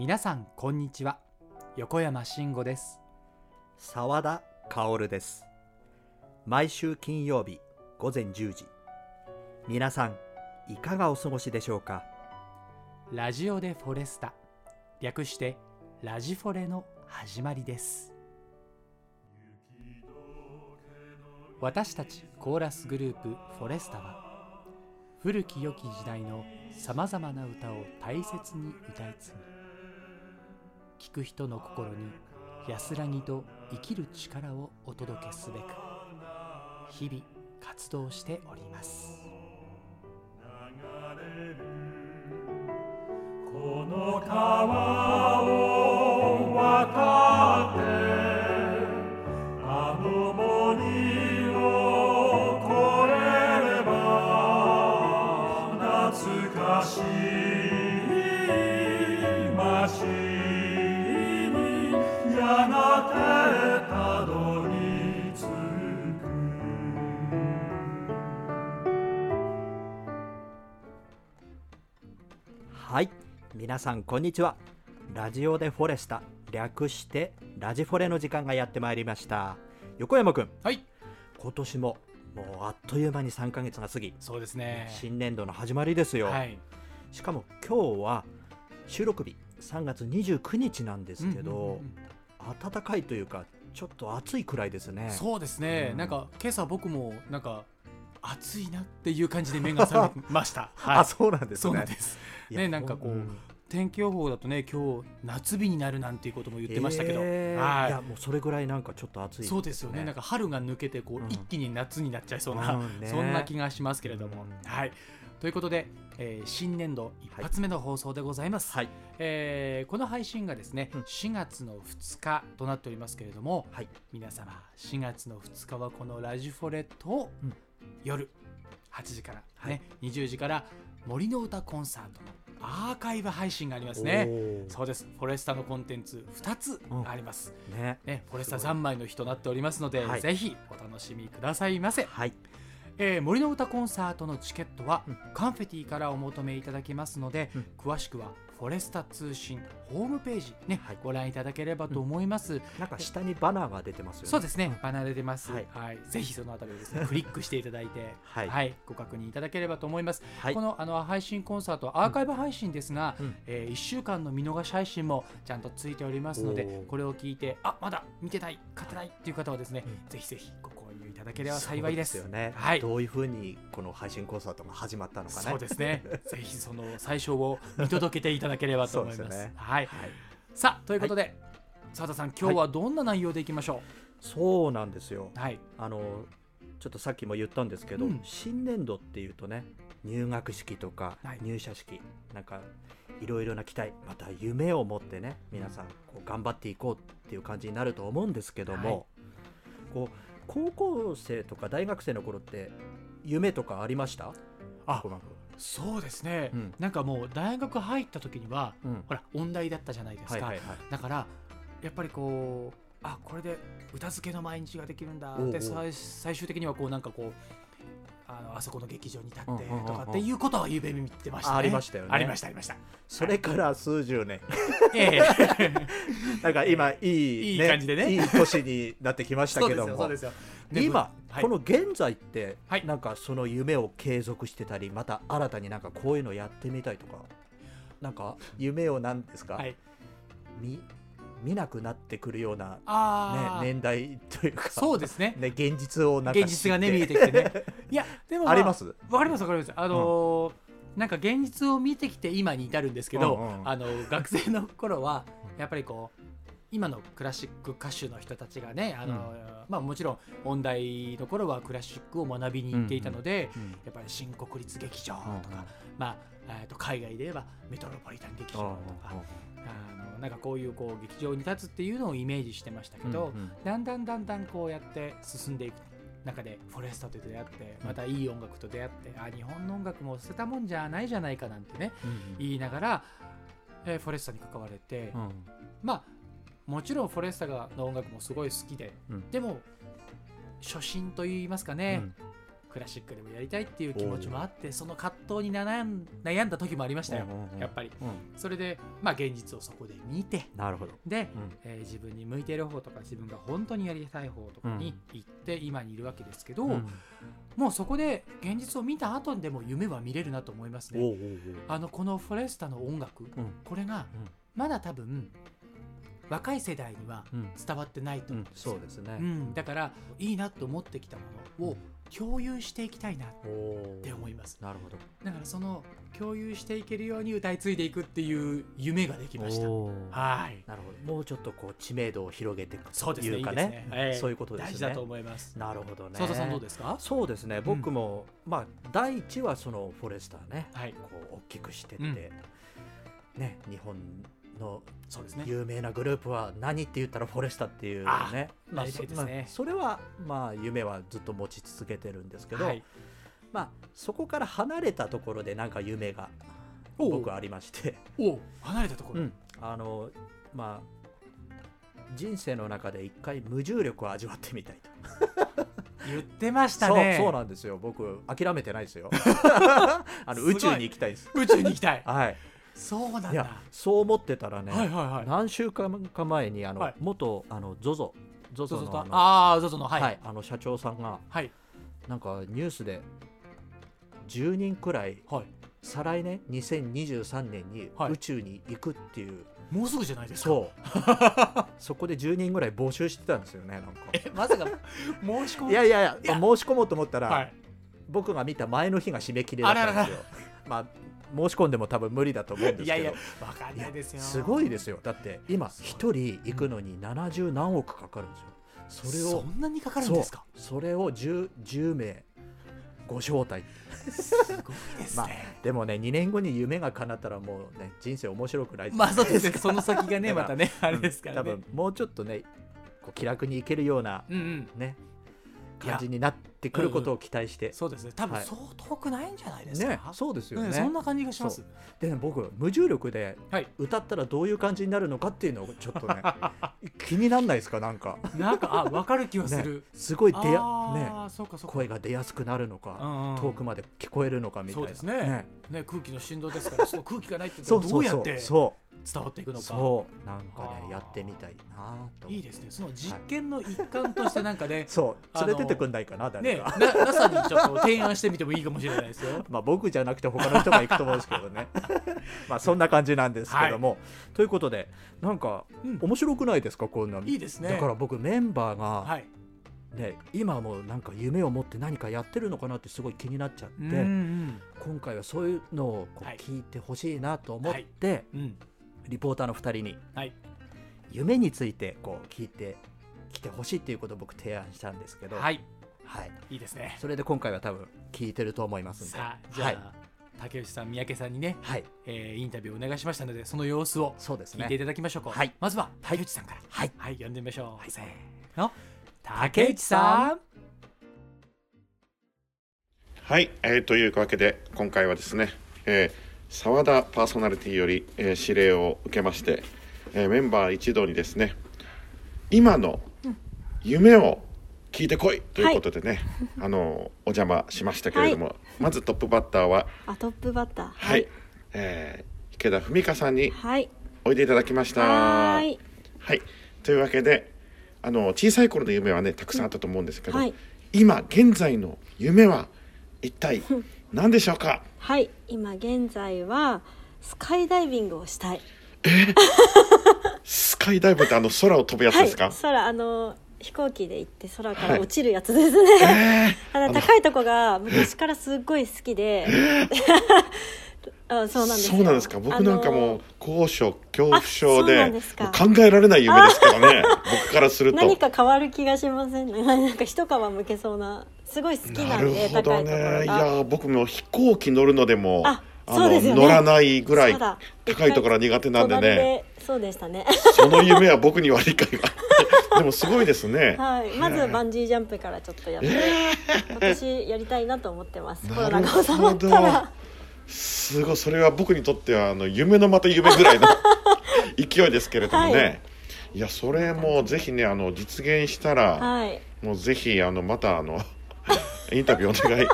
皆さんこんにちは。横山慎吾です。澤田薫です。毎週金曜日午前10時。皆さんいかがお過ごしでしょうか？ラジオでフォレスタ。略してラジフォレの始まりです。私たちコーラスグループフォレスタは古き良き時代のさまざまな歌を大切に歌い継ぎ聞く人の心に安らぎと生きる力をお届けすべく日々活動しております。この川皆さんこんにちは。ラジオでフォレスタ略してラジフォレの時間がやってまいりました。横山くんはい。今年ももうあっという間に3ヶ月が過ぎ。そうですね。新年度の始まりですよ、はい。しかも今日は収録日。3月29日なんですけど、うんうんうんうん。暖かいというかちょっと暑いくらいですね。そうですね、うん。なんか今朝僕もなんか暑いなっていう感じで目が覚めました、はい、あそうなんです。ねねなんかこう天気予報だとね今日夏日になるなんていうことも言ってましたけど、えーはい。いやもうそれぐらいなんかちょっと暑いそうですよね。なんか春が抜けてこう、うん。一気に夏になっちゃいそうな、うんね。そんな気がしますけれども、うん。はい。ということで、えー新年度一発目の放送でございます、はい。えーこの配信がですね、うん。4月の2日となっておりますけれども、はい。皆様4月の2日はこのラジフォレとうん。夜8時から、はい。ね20時から森の歌コンサートのアーカイブ配信がありますね。そうです。フォレスタのコンテンツ2つあります、ね。ね、フォレスタ三昧の日となっておりますので、はい。ぜひお楽しみくださいませ、はい。えー森の歌コンサートのチケットは、うん。カンフェティからお求めいただけますので、うん。詳しくはフォレスタ通信ホームページ、ねはい。ご覧いただければと思います、なんか下にバナーが出てますよね。そうですね、バナーで出ます、ははい。いぜひそのあたりをですね クリックしていただいて、はい。ご確認いただければと思います、はい。このあの配信コンサートアーカイブ配信ですが、うん。え1週間の見逃し配信もちゃんとついておりますのでこれを聞いてあまだ見てない買ってないっていう方はですね、うん。ぜひぜひごただければ幸いです。そうよね、はい。どういうふうにこの配信コンサートが始まったのかね。そうですね。ぜひその最初を見届けていただければと思います。すよね。はい、はい。さあということで澤、田さん今日はどんな内容でいきましょそう？なんですようはい。あのちょっとさっきも言ったんですけど、うん。新年度っていうとね入学式とかはい。入社式、なんかいろいろな期待また夢を持ってね皆さんこう頑張っていこうっていう感じになると思うんですけども、こう高校生とか大学生の頃って夢とかありました？あそうですね、うん。なんかもう大学入った時にはうん。ほら音大だったじゃないですか、はいはいはい。だからやっぱりこうあこれで歌漬けの毎日ができるんだおうおう。で最最終的にはこうなんかこうあのあそこの劇場に立ってとかっていうことは夢見てましたね。あありましたよね。ありましたありました。それから数十年。ええ。なんか今いいいい感じでね。いい年になってきましたけども。よそうですよ。で今、はい。この現在って、はい。なんかその夢を継続してたりまた新たになんかこういうのやってみたいとかなんか夢を何ですか、はい。見見なくなってくるような、ねあ、あ、年代というかそうですね。ね、現実をなんか現実がね見えてきてね。いやでも、あります？わかりますわかります。あのーなんか現実を見てきて今に至るんですけど、うんうんあの学生の頃はやっぱりこう今のクラシック歌手の人たちがねあの、まあもちろん音大の頃はクラシックを学びに行っていたので、うん。やっぱり新国立劇場とか、うんうんまあえーと海外で言えばメトロポリタン劇場とか、あのなんかこういうこう劇場に立つっていうのをイメージしてましたけど、うんうん。だんだんだんだんこうやって進んでいく中でフォレスタと出会ってまたいい音楽と出会ってあ日本の音楽も捨てたもんじゃないじゃないかなんてねうん言いながら、えーフォレスタに関われて、うん。まあもちろんフォレスタがの音楽もすごい好きでうん。でも初心といいますかね、クラシックでもやりたいっていう気持ちもあってその葛藤に悩ん悩んだ時もありましたよ、うんうんうん。やっぱり。うん。それでまあ現実をそこで見てなるほど。で、うん。えー自分に向いてる方とか自分が本当にやりたい方とかに行って今にいるわけですけど、うん。もうそこで現実を見た後でも夢は見れるなと思いますね。あのこのフォレスタの音楽これがまだ多分若い世代にはうん。伝わってないとうん思うんですよ。そうですね。うん、だからいいなと思ってきたものを共有していきたいなって思います。なるほど。だからその共有していけるように歌い継いでいくっていう夢ができました。はい。なるほど。もうちょっとこう知名度を広げていくそうですね。いうかいいですね。ええそういうことですね。大事だと思います。なるほどね。佐藤さんどうですか？そうですね。僕も、まあ第一はそのフォレスターね。はい。こう大きくしてって、うん。ね日本のそうですね。有名なグループは何って言ったらフォレスタっていうあねまあねそまあそれはまあ夢はずっと持ち続けてるんですけど、はい。まあそこから離れたところでなんか夢が僕はありまして、お離れたところ、うん。あのまあ人生の中で一回無重力を味わってみたいと。言ってましたね。そうなんですよ。僕諦めてないですよ。あの宇宙に行きたいです。宇宙に行きたい。はいそうなんだ。いやそう思ってたらね、はいはいはい。何週間か前にあの、はい。元あの ZOZO ゾ。ZOZO のあのああゾゾのははいいあの社長さんがはい。なんかニュースで10人くらいはい。再来年2023年にはい。宇宙に行くっていう、もうすぐじゃないですか。そう。そこで10人ぐらい募集してたんですよねなんか。えまさか申し込む？いやいやいやいや。申し込もうと思ったら、はい。僕が見た前の日が締め切りだったんですよ。まあ申し込んでも多分無理だと思うんですけど。いやいやわかんないですよ。すごいですよ。だって今一人行くのに70何億かかるんですよ。それをそんなにかかるんですか？それを 10, 10名ご招待。すごいですまあねでもね2年後に夢が叶ったらもうね人生面白くないまあそうですその先がねまたねあれですから多ね分もうちょっとねこう気楽に行けるようなうんうん。ね感じになってくることを期待して、そうですね。多分はい。そう遠くないんじゃないですか、ねそうですよね、うんそんな感じがします。でね僕無重力ではい。歌ったらどういう感じになるのかっていうのをちょっとね 気になんないですか？なんか。なんかあ分かる気はする、すごい出やね声が出やすくなるのか、うんうん遠くまで聞こえるのかみたいな。そうですね。ね。空気の振動ですからその空気がないってどそうそうそう。うやってそ伝わっていくのか。うそう。なんかねやってみたいなといいですね。その実験の一環としてなんかねそう。連れてってくんないかな誰ね NASA にちょっと提案してみてもいいかもしれないですよ。まあ僕じゃなくて他の人が行くと思うんですけどね。まあそんな感じなんですけども、ということでなんかうん。面白くないですか？こんないいですね。だから僕メンバーが、はい。ね、今もなんか夢を持って何かやってるのかなってすごい気になっちゃって、うんうん今回はそういうのをこうはい聞いてほしいなと思って、うん。リポーターの2人にはい。夢についてこう聞いてきてほしいっていうことを僕提案したんですけど、はいはい。いいですね。それで今回は多分聞いてると思いますんで。さあじゃあ、はい、竹内さん三宅さんにね、はい、えーインタビューをお願いしましたのでその様子をそうです聞いていねただきましょうか、はい。まずは竹内さんから。はい。はい呼んでみましょう、はい。せーの。竹内さん。はい、えーというわけで今回はですね、えー、沢田パーソナリティより、えー指令を受けまして、えーメンバー一同にですね今の夢を聞いてこいということでね、あのお邪魔しましたけれども、まずトップバッターはあトップバッター。はい、えー池田文香さんにはい。おいでいただきました。はーい。はい、というわけであの小さい頃の夢はねたくさんあったと思うんですけど、はい。今現在の夢は一体 何でしょうか？はい。今現在はスカイダイビングをしたい。スカイダイブってあの空を飛ぶやつですか、はい。空あの飛行機で行って空かはい。ら落ちるやつですね、え あの高いとこが昔からすっごい好きで、あそうなんですよ。そうなんですか？僕なんかも高所恐怖症で考えられない夢ですけどね。僕からすると。何か変わる気がしませんね。なんか一皮むけそうなすごい好きななんでるほど高いところねいがや僕も飛行機乗るのでもああのね乗らないぐらい高いところは苦手なんでね。そうでしたね。その夢は僕には理解が。でもすごいですね。はい、まずバンジージャンプからちょっとやって、今年やりたいなと思ってます。コロナが収まったら。すごいそれは僕にとってはあの夢のまた夢ぐらいの 勢いですけれどもね、はい。い、やそれもぜひねあの実現したら、はい、もうぜひあのまたあの、インタビューお願い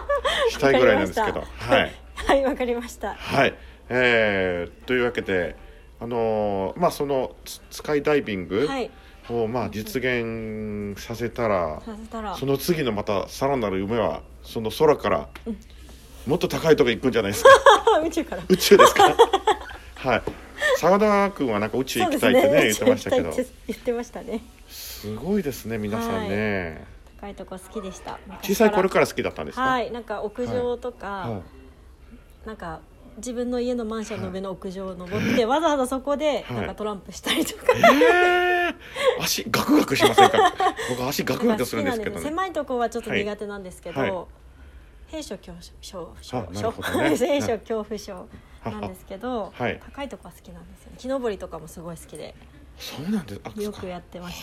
したいぐらいなんですけど。はいはいわかりました。はい、えーというわけであのーまあそのススカイダイビングはい。をまあ実現させたら、させたら。その次のまたさらなる夢はその空からもっと高いところ行くんじゃないですか。宇宙から。宇宙ですか？はい。澤田君はなんか宇宙行きたいってね言ってましたけど。言ってましたね。すごいですね皆さんね、高いとこ好きでした。小さい頃から好きだったんですか？はい。なんか屋上とか、はいなんか自分の家のマンションの上の屋上を登って、わざわざそこではいなんかトランプしたりとか、えー、足ガクガクしませんか？僕足ガクガクするんですけどね。狭いとこはちょっとはい苦手なんですけど、はい。閉所恐怖症。ね。閉所恐怖症なんですけど、はい。高いとこは好きなんですよね。木登りとかもすごい好きで。そうなんです。あよくやってまし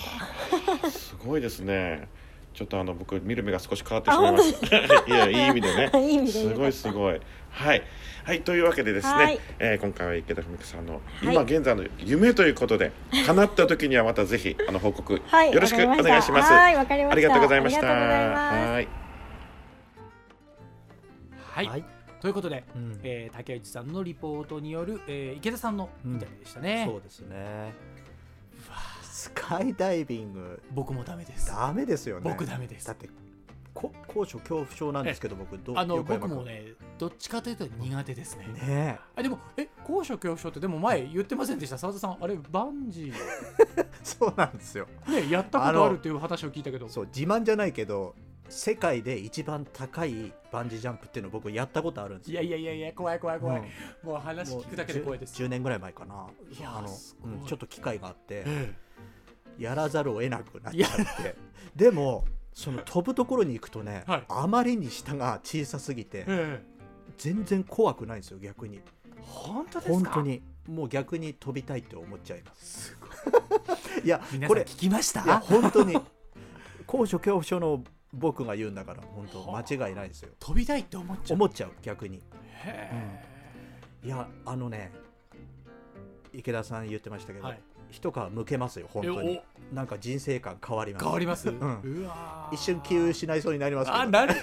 た。すごいですねちょっとあの僕見る目が少し変わってしまいました いやいい意味でね。いいですごいすごい。はい。はいというわけでですね、はい。えー今回は池田文子さんの、はい。今現在の夢ということで叶った時にはまたぜひ あの報告、はいよろしくお願いします。はいわかりました。ありがとうございました。はい。はい、はい。ということで、うん。えー竹内さんのリポートによる、えー池田さんのインタビューでしたね、そうですねスカイダイビング。僕もダメです。ダメですよね。僕ダメです。だってこ高所恐怖症なんですけど僕どうあの僕もねどっちかというと苦手ですね。ねあでもえ高所恐怖症ってでも前言ってませんでした？澤田さんあれバンジー。え そうなんですよ。ねやったことあるっていう話を聞いたけど。そう自慢じゃないけど世界で一番高いバンジージャンプっていうのを僕やったことあるんですよ。いやいやいやいや怖い怖い怖い、うん。もう話聞くだけで怖いです。10, 年ぐらい前かな。いやーあのうんちょっと機会があって。えやらざるを得なくなっちゃって。でもその飛ぶところに行くとね、はい。あまりに下が小さすぎてええ。全然怖くないんですよ逆に。本当ですか？本当に。もう逆に飛びたいって思っちゃいます。すごい。いや皆これ聞きましいやた本当に。高所恐怖症の僕が言うんだから本当はあ。間違いないですよ。飛びたいって思っちゃう？思っちゃう逆に。へいやあのね池田さん言ってましたけど、えはい一皮むけますよ本当えになんか人生観変わります。変わります、ん。うわー。一瞬気を失いそうになりますあなる。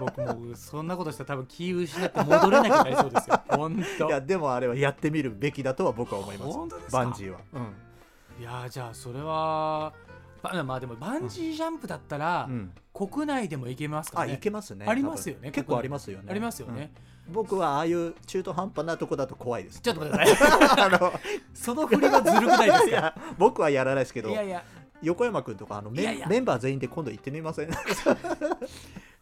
僕もそんなことしたら多分気失って戻れなくなりそうですよ本当。いやでもあれはやってみるべきだとは僕は思います。バンジーは、うん。いやーじゃあそれはばまあでもバンジージャンプだったら、うん。国内でも行けますかあね。いけますねありますよね結構ありますよね。ありますよね、うん。僕はああいう中途半端なとこだと怖いです。ちょっと待ってくださいあのその振りはずるくないですか？僕はやらないですけどいやいや。横山君とかあのメンバー全員で今度行ってみません？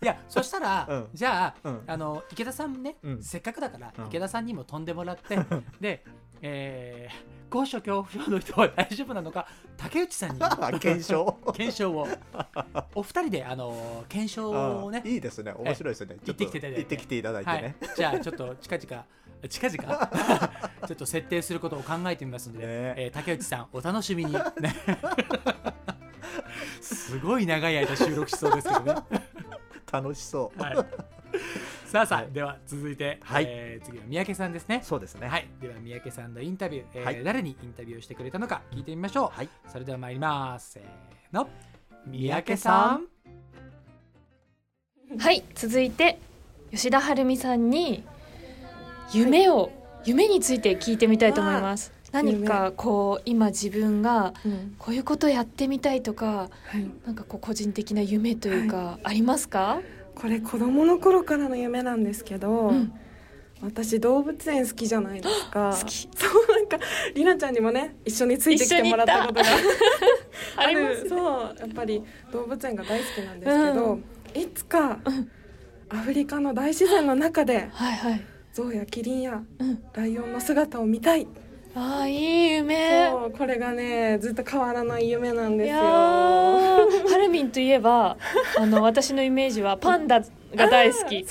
いやそしたら、うん。じゃあ,、うん。あの池田さんね、うん。せっかくだから、うん。池田さんにも飛んでもらってで、えー、高所恐怖症の人は大丈夫なのか？竹内さんに。検証。検証を。お二人であの検証をね。あいいですね。面白いですね。え行ってきていただいて。行ってきていただいてはい。ね、、じゃあちょっと近々。近々？ちょっと設定することを考えてみますので、ね。えー竹内さんお楽しみに、ね、すごい長い間収録しそうですけどね、楽しそう、はい、さあさあ、はい。では続いて、はい。えー次は三宅さんですね。そうですね。はい、では三宅さんのインタビュー、えーはい。誰にインタビューをしてくれたのか聞いてみましょう、はい。それでは参ります。せーの。三宅さん。はい。続いて吉田晴美さんに夢を、夢について聞いてみたいと思います。何かこう今自分がうん。こういうことやってみたいとかはい、なんかこう個人的な夢というか、ありますか、これ子供の頃からの夢なんですけど、うん。私動物園好きじゃないですか。好き。そうなんかりなちゃんにもね一緒についてきてもらったことが ある。そうやっぱり動物園が大好きなんですけど、いつかアフリカの大自然の中ではいはい。ゾウやキリンやうん。ライオンの姿を見たいああいい夢。そうこれがねずっと変わらない夢なんですよ。ーハルミンといえば あの私のイメージはパンダが大好き。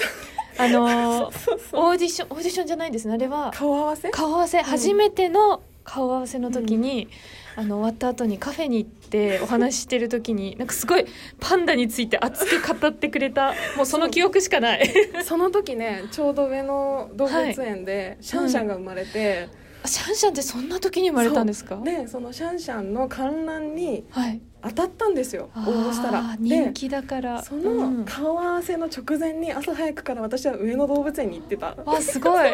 あのオーディションオーディションじゃないですねあれは。顔合わせ？顔合わせ、初めての顔合わせの時に、あの終わった後にカフェに行ってお話ししてる時になんかすごいパンダについて熱く語ってくれたもうその記憶しかない。その時ねちょうど上野動物園でシャンシャンが生まれて、シャンシャンってそんな時に生まれたんですか？でそのシャンシャンの観覧にはい当たったんですよ応募したら。人気だから。そうん。の顔合わせの直前に朝早くから私は上野動物園に行ってた。わすごい。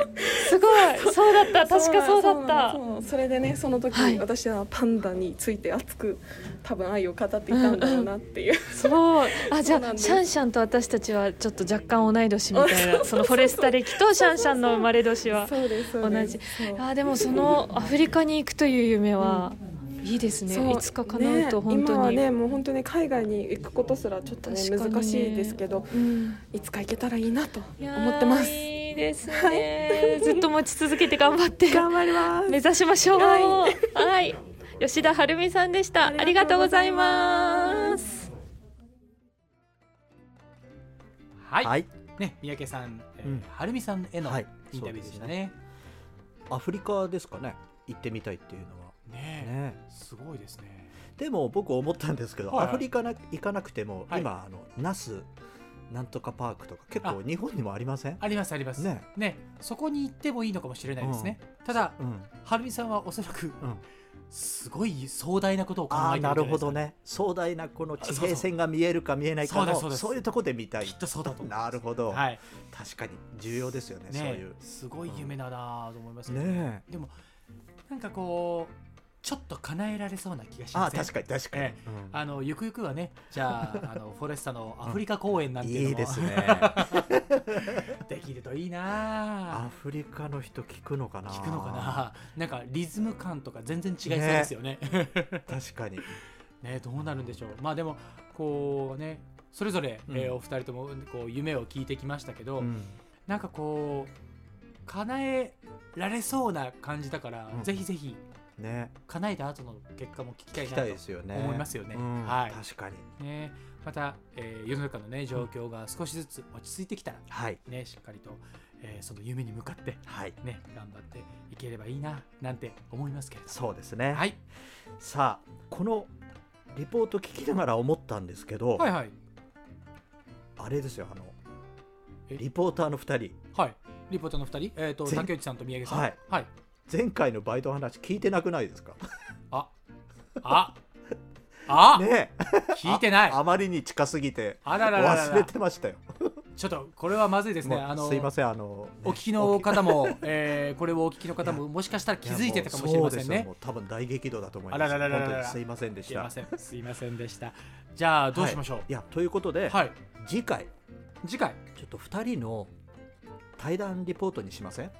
すごい。そう。だった。確かそうだった。それでねその時、はい。私はパンダについて熱く多分愛を語っていたんだろうなっていう、そう あじゃあそうなんです。シャンシャンと私たちはちょっと若干同い年みたいな。そのフォレスタ歴とシャンシャンの生まれ年は。同じあでもそのアフリカに行くという夢は、いいですね。いつか叶うと本当に、ね、今はねもう本当に海外に行くことすらちょっとね難しいですけどうん。いつか行けたらいいなと思ってます。いいですね、ずっと持ち続けて頑張って。頑張ります。目指しましょう。ははい、吉田晴美さんでした。ありがとうございます。はい、はい。ね三宅さん、えーうん。はるみさんへのはい。インタビューでしたね。アフリカですかね。行ってみたいっていうのはねすごいですね。でも僕思ったんですけど、はいはい。アフリカな行かなくても、はい。今あのナスなんとかパークとか結構あ日本にもありません？ありますあります。ねねそこに行ってもいいのかもしれないですね。ただうん、はるみさんはおそらくうん、すごい壮大なことを考えてるなるほど。ね。壮大なこの地平線が見えるか見えないかのそういうとこで見たい。きっとそうだとなるほど、はい。確かに重要ですよねそうねいう。すごい夢だなと思いますねえ。でもなんかこうちょっと叶えられそうな気がしああますね。確かに確かに、えうん。あのゆくゆくはねじゃあ あのフォレスタのアフリカ公演なんていうのも、いいですね。できるといいな。アフリカの人聞くのかな？聞くのかな。なんかリズム感とか全然違いそうですよね。確かに。ねどうなるんでしょう。まあでもこうねそれぞれ、うん。えーお二人ともこう夢を聞いてきましたけど、うん。なんかこう叶えられそうな感じだから、うん。ぜひぜひね。叶えた後の結果も聞きたいなとですよね。思いますよね。うんはい。確かに。ね。また、えー世の中のね状況が少しずつ落ち着いてきたらはい。ねしっかりと、えーその夢に向かってはい。ね頑張っていければいいななんて思いますけれども。そうですね、はい。さあこのリポート聞きながら思ったんですけど、はいはい。あれですよあのえ？リポーターの2人。はい。リポーターの二人？えっ、と全竹内さんと宮城さん。はい。はい前回のバイトの話聞いてなくないですか？あああ、ねえ。聞いてない。ああまりに近すぎて。あらららら忘れらてましたよ。ちょっとこれはまずいですね。あのすいませんあの、お聞きの方も、えーこれをお聞きの方ももしかしたら気づいてたかもしれませんね。多分大激怒だと思います。あらららすいませんでした。すいませんでした。じゃあどうしましょう？い。やということで、はい、次回。次回。ちょっと2人の対談リポートにしません？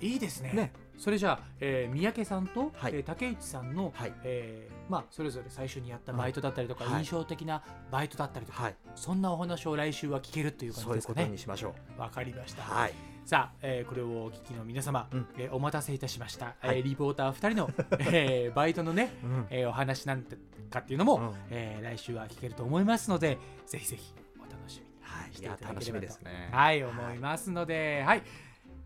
いいですね。ねそれじゃあ、えー三宅さんと、はい。えー竹内さんの、はい。えーまあ、それぞれ最初にやったバイトだったりとか、うんはい。印象的なバイトだったりとか、はい。そんなお話を来週は聞けるという感じそういうことですかねにしましょわかりました、うはい。さあ、えーこれをお聞きの皆様、うん。えーお待たせいたしました、はい。えーリポーター2人の、えーバイトのね、うん。えーお話なんてかっていうのも、うん。えー来週は聞けると思いますのでぜひぜひお楽しみにはい。いしていただければとみですね。はい、思いますので、はい。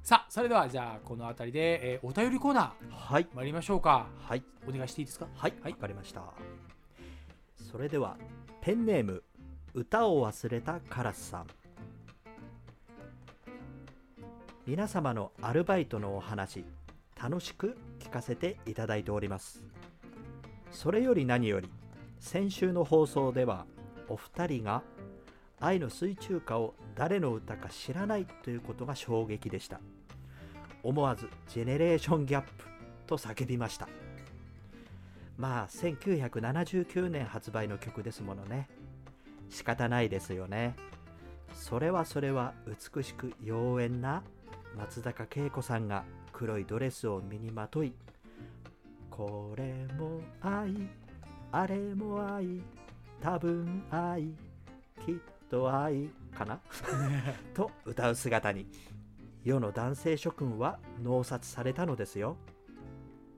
さあ、それでは、じゃあ、この辺りで、えーお便りコーナー、はい参りましょうか。はいお願いしていいですか？はい、はいわかりました。それでは、ペンネーム、歌を忘れたカラスさん。皆様のアルバイトのお話、楽しく聞かせていただいております。それより何より、先週の放送では、お二人が愛の水中歌を誰の歌か知らないということが衝撃でした。思わずジェネレーションギャップと叫びました。まあ1979年発売の曲ですものね仕方ないですよねそれはそれは美しく妖艶な松坂慶子さんが黒いドレスを身にまといこれも愛あれも愛多分愛きっと愛かな？と歌う姿に世の男性諸君は脳殺されたのですよ。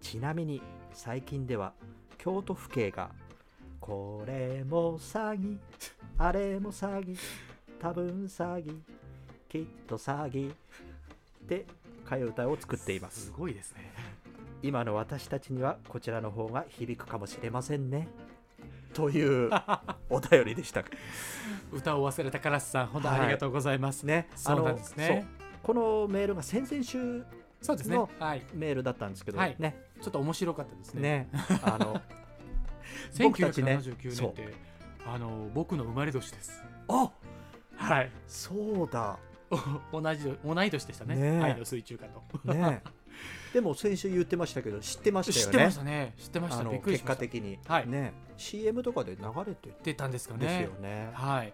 ちなみに最近では京都府警がこれも詐欺あれも詐欺多分詐欺きっと詐欺で替え歌を作っています。すごいですね。今の私たちにはこちらの方が響くかもしれませんねというお便りでした。歌を忘れたカラスさん、本当ありがとうございます。ねそうなんですね。このメールが先々週そうですね。の。はい。メールだったんですけど、はい。ね。ちょっと面白かったですね。ね。あの 僕たちね1979そう。年って、あの僕の生まれ年です。あはい。そうだ。お 同じ同い年でしたね。ねえ。愛の水中歌と。ねでも先週言ってましたけど知ってましたよね。知ってましたね。知ってました。あのびっくりしした。果的に、はい。ね。CM とかで流れて出たんですかですねよね。はい。は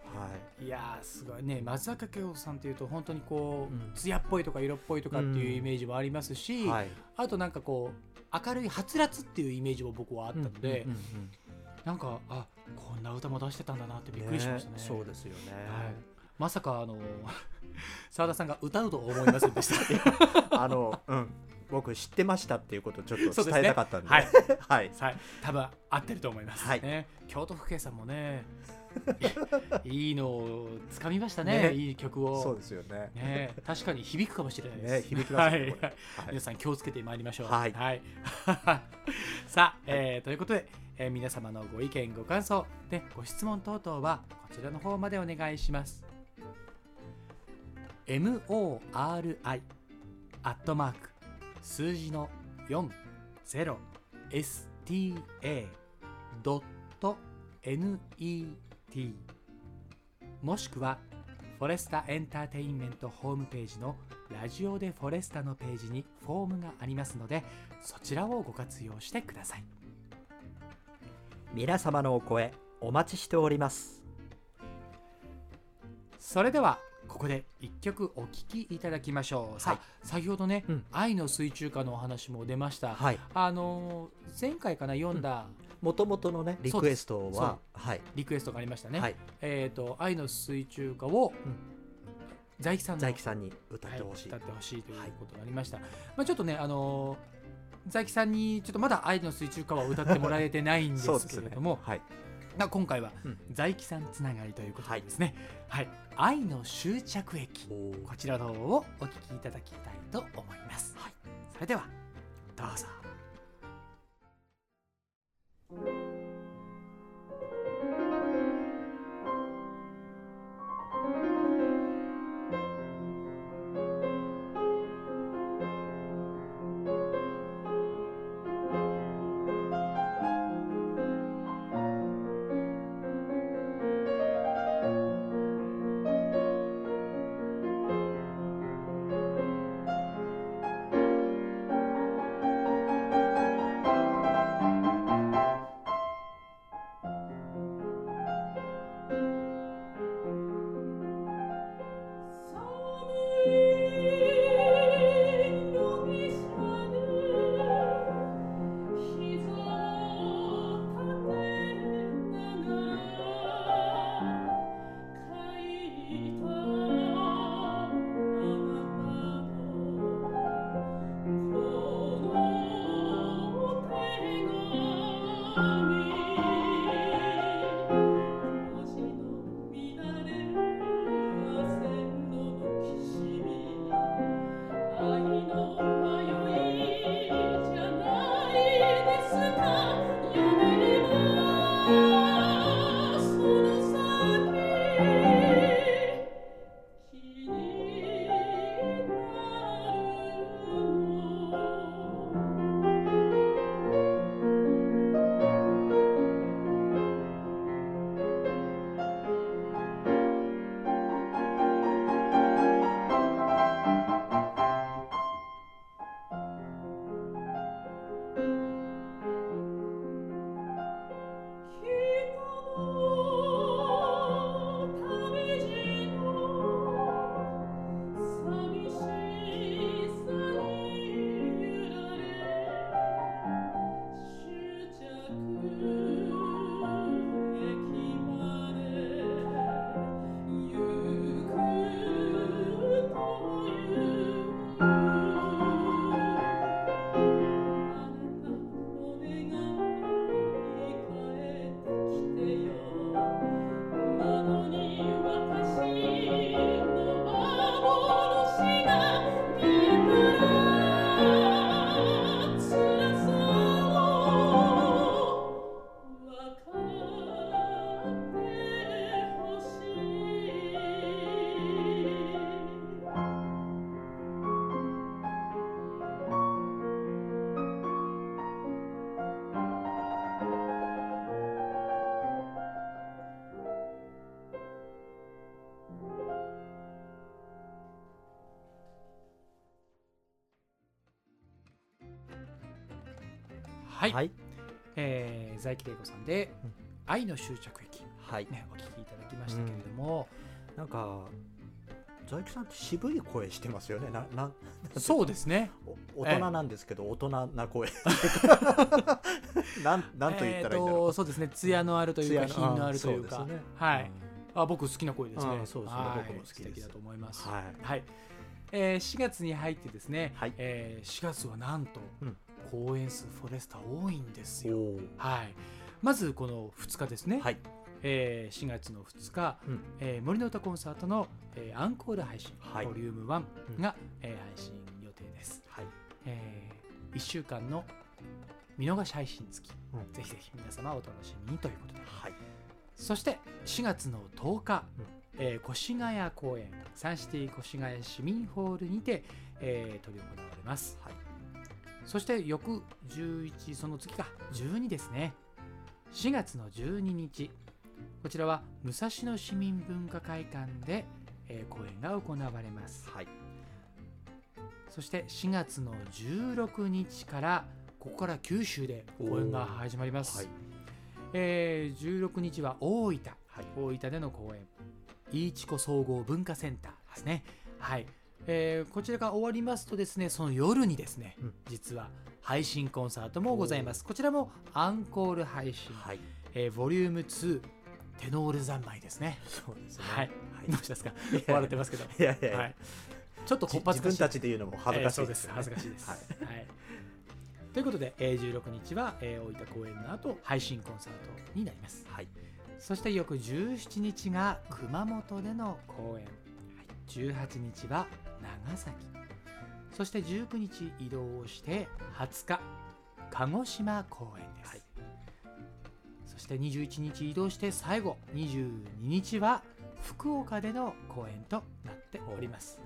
い。いやーすごい。ね松坂慶子さんっていうと本当にこう、うん。艶っぽいとか色っぽいとかっていうイメージもありますし、い、はい、あとなんかこう明るいはつらつっていうイメージも僕はあったので、うんうんなんかあこんな歌も出してたんだなってびっくりしましたね。そうですよね、はい。まさかあの 澤田さんが歌うとは思いませんでした。あの、うん、僕知ってましたっていうことをちょっと伝えたかったんで、はい。はい、はい多分合ってると思います、はい。ね、京都府警さんもね いいのをつかみましたねね。いい曲を。そうですよね。ね、確かに響くかもしれないです。ね。響きますはい。よこれ。はい。皆さん気をつけてまいりましょう。はい。さあ、えーということで、えー皆様のご意見ご感想でご質問等々はこちらの方までお願いします。mori アットマーク数字の4 0 sta ドット net もしくはフォレスタエンターテインメントホームページのラジオでフォレスタのページにフォームがありますのでそちらをご活用してください皆様のお声お待ちしております。それではここで一曲お聴きいただきましょう、さあ先ほどね、うん。愛の水中歌のお話も出ました、はい、あのー前回かな読んだもともとのねリクエストは、はい、リクエストがありましたね、はい、えっ、と愛の水中歌を、うん。財木さんの財木さんに歌ってほしい。はい、歌ってほしいということがありました、まあ、ちょっとねあのー財木さんにちょっとまだ愛の水中歌は歌ってもらえてないんですけれども。はい、まあ今回はうん。財木さんつながりということでですね、はい。愛の終着駅。こちらの方をお聞きいただきたいと思います、それではどうぞ「はい、はい。えー、在木玲子さんでうん「愛の終着駅はい」ねお聞きいただきましたけれども、なんか財木さんって渋い声してますよね。ななそうですね。お大人なんですけど、大人な声。なんなんと言ったらいいんだろう、えーとそうですね。艶のあるというか艶品のあるというか。ね。はい。あ僕好きな声ですね。あそうですね。はい。僕も好きです。だと思います。はい。はい、えー、4月に入ってですね、はい。えー、4月はなんと、うん公演数フォレスタ多いんですよ。はい。まずこの2日ですね、はい。えー4月の2日、うん。えー森の歌コンサートの、えーアンコール配信、はい。ボリューム1が、えー配信予定です、はい。え1週間の見逃し配信付き、うん。ぜひぜひ皆様お楽しみにということで。はい。そして4月の10日、うん。えー越谷公演サンシティ越谷市民ホールにて、えー、執り行われます、はいそして翌11その次か12ですね。4月の12日。こちらは武蔵野市民文化会館で、えー公演が行われます。はい。そして4月の16日からここから九州で公演が始まります、はい。えー16日は大分、はい。大分での公演。飯地湖総合文化センターですね。はい、えーこちらが終わりますとですねその夜にですね、うん。実は配信コンサートもございます。こちらもアンコール配信、はい。えーボリューム2テノール三昧ですね。そうですね。はい。はい。どうしたですか？笑ってますけど。いやいやいや。はい、ちょっとこっぱず自かしい分たちで言うのも恥ずかしいえーそうです。恥ずかしいです、はい。はい。ということで、えー16日は、えー大分公演の後配信コンサートになります。はい。そして翌17日が熊本での公演、18日は長崎。そして19日移動して20日鹿児島公演です、はい。そして21日移動して最後22日は福岡での公演となっております、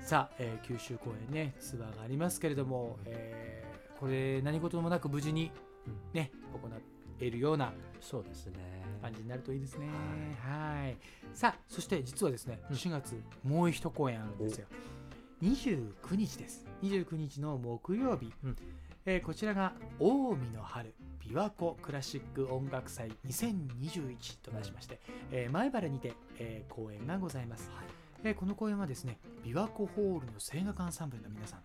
さあ、えー九州公演ねツアーがありますけれども、えーこれ何事もなく無事にね、行っているようなそうですね感じになるといいですね。はい。さあ、そして実はですね、4月もう一公演あるんですよ。29日です。29日の木曜日。うんえーこちらが近江の春琵琶湖クラシック音楽祭2021と題しまして、えー前原にて、えー公演がございます。えーこの公演はですね、琵琶湖ホールの声楽アンサンブルの皆さん、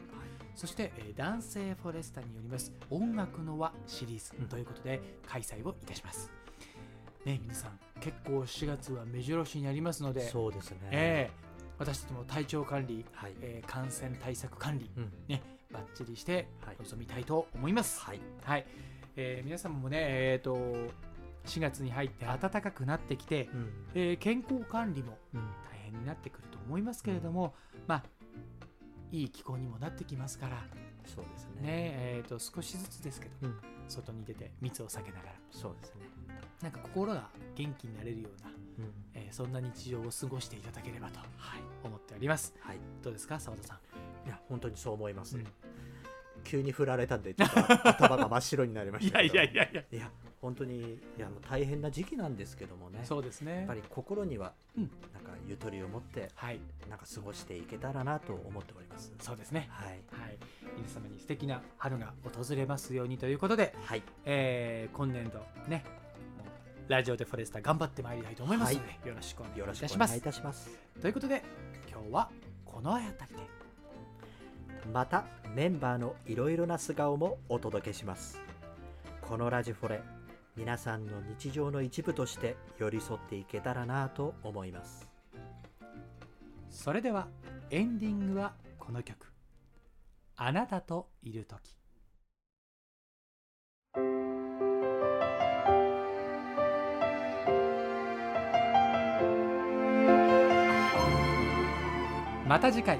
そして、えー男性フォレスタによります音楽の輪シリーズということで開催をいたします。ね、皆さん結構4月は目白押しになりますので、そうですね。えー私たちも体調管理、はい。えー感染対策管理、うん。ね、バッチリしてはい。臨みたいと思います。はい。はい。えー皆様もね、えー、と4月に入って暖かくなってきて、うん。えー健康管理もうん。大変になってくると思いますけれども、まあいい気候にもなってきますから、そうですね。ねえー、と少しずつですけど、うん。外に出て密を避けながら。そうですねなんか心が元気になれるような、うん。えーそんな日常を過ごしていただければと、思っております。はい。どうですか澤田さん、いや本当にそう思います。うん。急に振られたんで 頭が真っ白になりましたけど。やいやいや本当にいやもう大変な時期なんですけどもね。そうですね。やっぱり心にはうん。なんかゆとりを持ってはい。なんか過ごしていけたらなと思っております。そうですね。はい。はい。皆様に素敵な春が訪れますようにということで、はい。えー今年度ねラジオでフォレスタ頑張ってまいりたいと思いますので、よろしくお願いいよろしくたしますお願いいたします。ということで今日はこの辺りで。またメンバーのいろいろな素顔もお届けします。このラジフォレ皆さんの日常の一部として寄り添っていけたらなと思います。それではエンディングはこの曲「あなたといる時」また次回。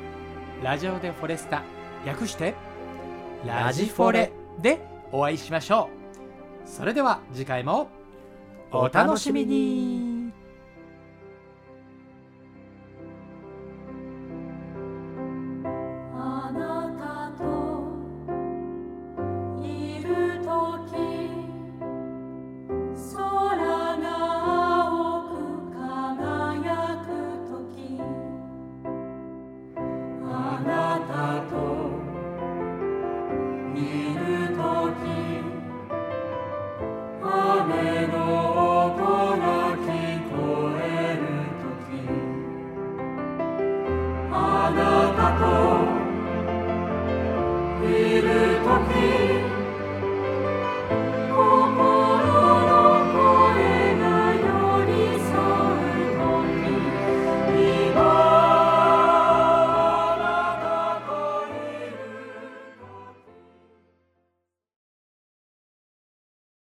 ラジオでフォレスタ。略してラジフォレ。でお会いしましょう。それでは次回もお楽しみに